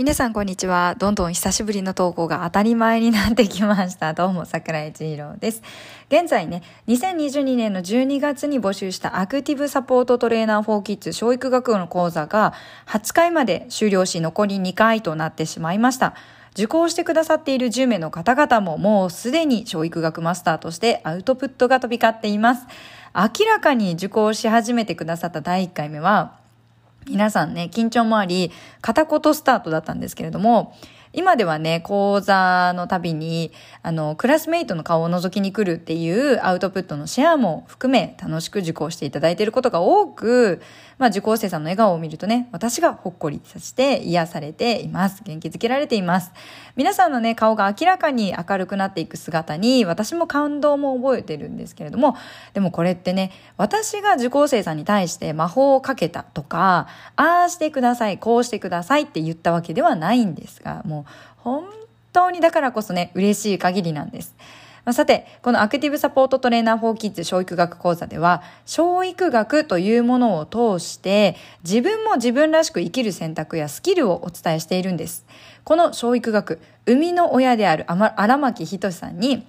皆さんこんにちは。どんどん久しぶりの投稿が当たり前になってきました。どうも、桜井千尋です。現在ね、2022年の12月に募集したアクティブサポートトレーナー4キッズ教育学部の講座が8回まで終了し残り2回となってしまいました。受講してくださっている10名の方々ももうすでに教育学マスターとしてアウトプットが飛び交っています。明らかに受講し始めてくださった第1回目は、皆さんね、緊張もあり、片言スタートだったんですけれども、今ではね、講座のたびに、あの、クラスメイトの顔を覗きに来るっていうアウトプットのシェアも含め楽しく受講していただいていることが多く、まあ受講生さんの笑顔を見るとね、私がほっこりさせて癒されています。元気づけられています。皆さんのね、顔が明らかに明るくなっていく姿に、私も感動も覚えてるんですけれども、でもこれってね、私が受講生さんに対して魔法をかけたとか、ああしてください、こうしてくださいって言ったわけではないんですが、もう本当にだからこそね、嬉しい限りなんです。まあ、さて、このアクティブサポートトレーナー4キッズ教育学講座では、教育学というものを通して、自分も自分らしく生きる選択やスキルをお伝えしているんです。この小育学、生みの親である荒牧仁さんに、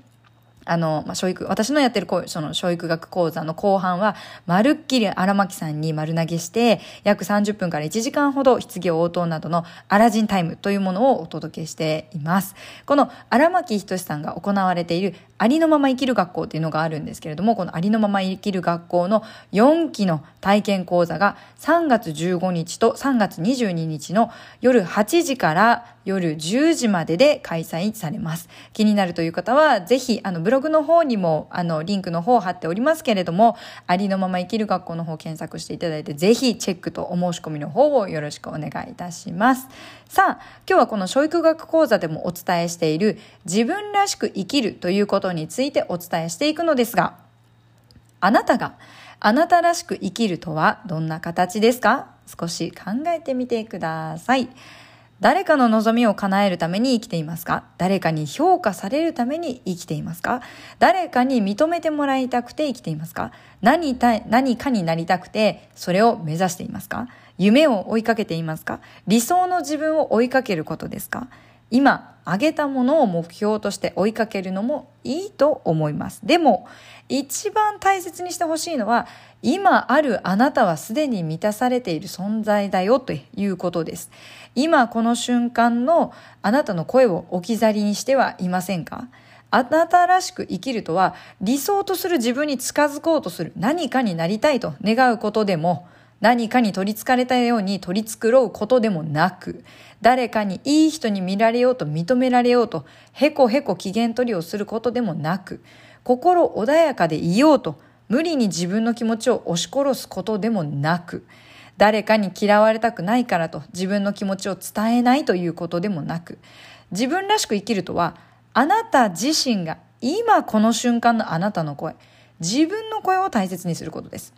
あの、まあ、教育、私のやってるその教育学講座の後半は、まるっきり荒牧さんに丸投げして、約30分から1時間ほど質疑応答などのアラジンタイムというものをお届けしています。この荒牧仁さんが行われているありのまま生きる学校っていうのがあるんですけれども、このありのまま生きる学校の4期の体験講座が3月15日と3月22日の夜8時から夜10時までで開催されます。気になるという方は、ぜひ、あの、ブログの方にも、あの、リンクの方を貼っておりますけれども、ありのまま生きる学校の方を検索していただいて、ぜひチェックとお申し込みの方をよろしくお願いいたします。さあ、今日はこの教育学講座でもお伝えしている、自分らしく生きるということについてお伝えしていくのですが、あなたが、あなたらしく生きるとはどんな形ですか？少し考えてみてください。誰かの望みを叶えるために生きていますか？誰かに評価されるために生きていますか？誰かに認めてもらいたくて生きていますか？何た何かになりたくてそれを目指していますか？夢を追いかけていますか？理想の自分を追いかけることですか？今挙げたものを目標として追いかけるのもいいと思います。でも、一番大切にしてほしいのは、今あるあなたはすでに満たされている存在だよということです。今この瞬間のあなたの声を置き去りにしてはいませんか？あなたらしく生きるとは理想とする自分に近づこうとする何かになりたいと願うことでも何かに取り憑かれたように取り繕うことでもなく誰かにいい人に見られようと認められようとへこへこ機嫌取りをすることでもなく心穏やかでいようと無理に自分の気持ちを押し殺すことでもなく誰かに嫌われたくないからと自分の気持ちを伝えないということでもなく、自分らしく生きるとは、あなた自身が今この瞬間のあなたの声、自分の声を大切にすることです。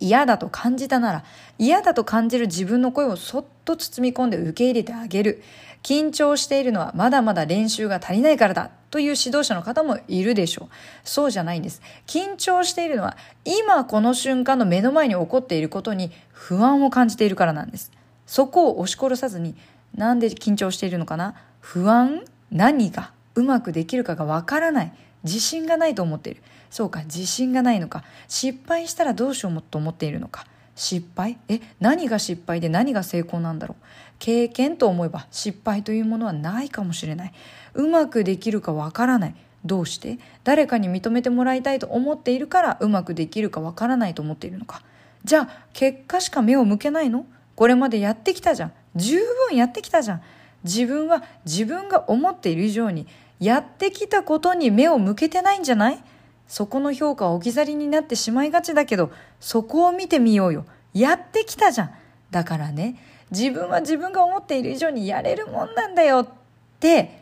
嫌だと感じたなら、嫌だと感じる自分の声をそっと包み込んで受け入れてあげる。緊張しているのはまだまだ練習が足りないからだという指導者の方もいるでしょう。そうじゃないんです。緊張しているのは今この瞬間の目の前に起こっていることに不安を感じているからなんです。そこを押し殺さずになんで緊張しているのかな？不安？何が？うまくできるかがわからない。自信がないと思っている。そうか、自信がないのか。失敗したらどうしようと思っているのか。失敗？え何が失敗で何が成功なんだろう。経験と思えば失敗というものはないかもしれない。うまくできるかわからない。どうして？誰かに認めてもらいたいと思っているからうまくできるかわからないと思っているのか。じゃあ結果しか目を向けないの？これまでやってきたじゃん。十分やってきたじゃん。自分は自分が思っている以上にやってきたことに目を向けてないんじゃない？そこの評価は置き去りになってしまいがちだけど、そこを見てみようよ。やってきたじゃん。だからね、自分は自分が思っている以上にやれるもんなんだよって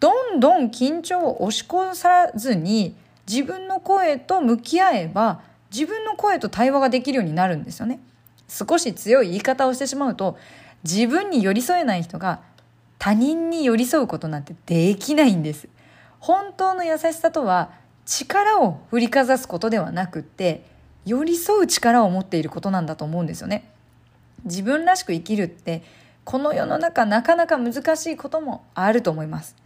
どんどん緊張を押し越さずに自分の声と向き合えば自分の声と対話ができるようになるんですよね。少し強い言い方をしてしまうと自分に寄り添えない人が他人に寄り添うことなんてできないんです。本当の優しさとは力を振りかざすことではなくって寄り添う力を持っていることなんだと思うんですよね。自分らしく生きるってこの世の中なかなか難しいこともあると思います。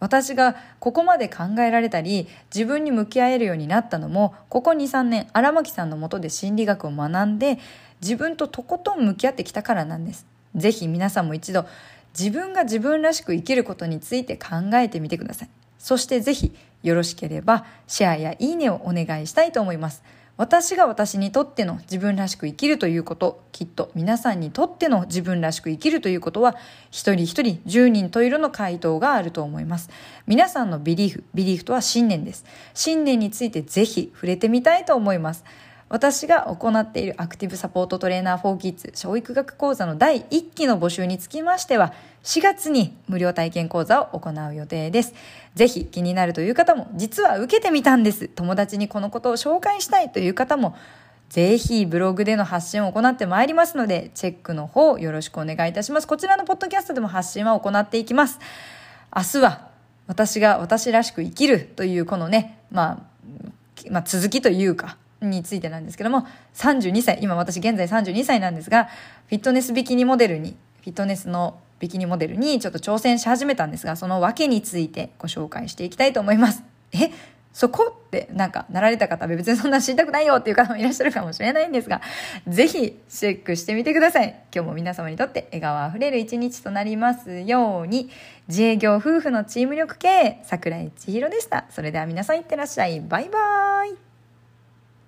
私がここまで考えられたり自分に向き合えるようになったのもここ23年荒牧さんのもとで心理学を学んで自分ととことん向き合ってきたからなんです。ぜひ皆さんも一度自分が自分らしく生きることについて考えてみてください。そしてぜひよろしければシェアやいいねをお願いしたいと思います。私が私にとっての自分らしく生きるということ、きっと皆さんにとっての自分らしく生きるということは、一人一人十人十色の回答があると思います。皆さんのビリーフ、ビリーフとは信念です。信念についてぜひ触れてみたいと思います。私が行っているアクティブサポートトレーナー4キッズ教育学講座の第1期の募集につきましては、4月に無料体験講座を行う予定です。ぜひ気になるという方も、実は受けてみたんです。友達にこのことを紹介したいという方も、ぜひブログでの発信を行ってまいりますので、チェックの方よろしくお願いいたします。こちらのポッドキャストでも発信は行っていきます。明日は私が私らしく生きるというこのね、まあ、まあ、続きというか、についてなんですけども、32歳、今私現在32歳なんですが、フィットネスビキニモデルに、フィットネスのビキニモデルにちょっと挑戦し始めたんですが、その訳についてご紹介していきたいと思います。えそこってなんかなられた方別にそんな知りたくないよっていう方もいらっしゃるかもしれないんですが、ぜひチェックしてみてください。今日も皆様にとって笑顔あふれる一日となりますように、自営業夫婦のチーム力系、桜井千尋でした。それでは皆さんいってらっしゃい。バイバーイ。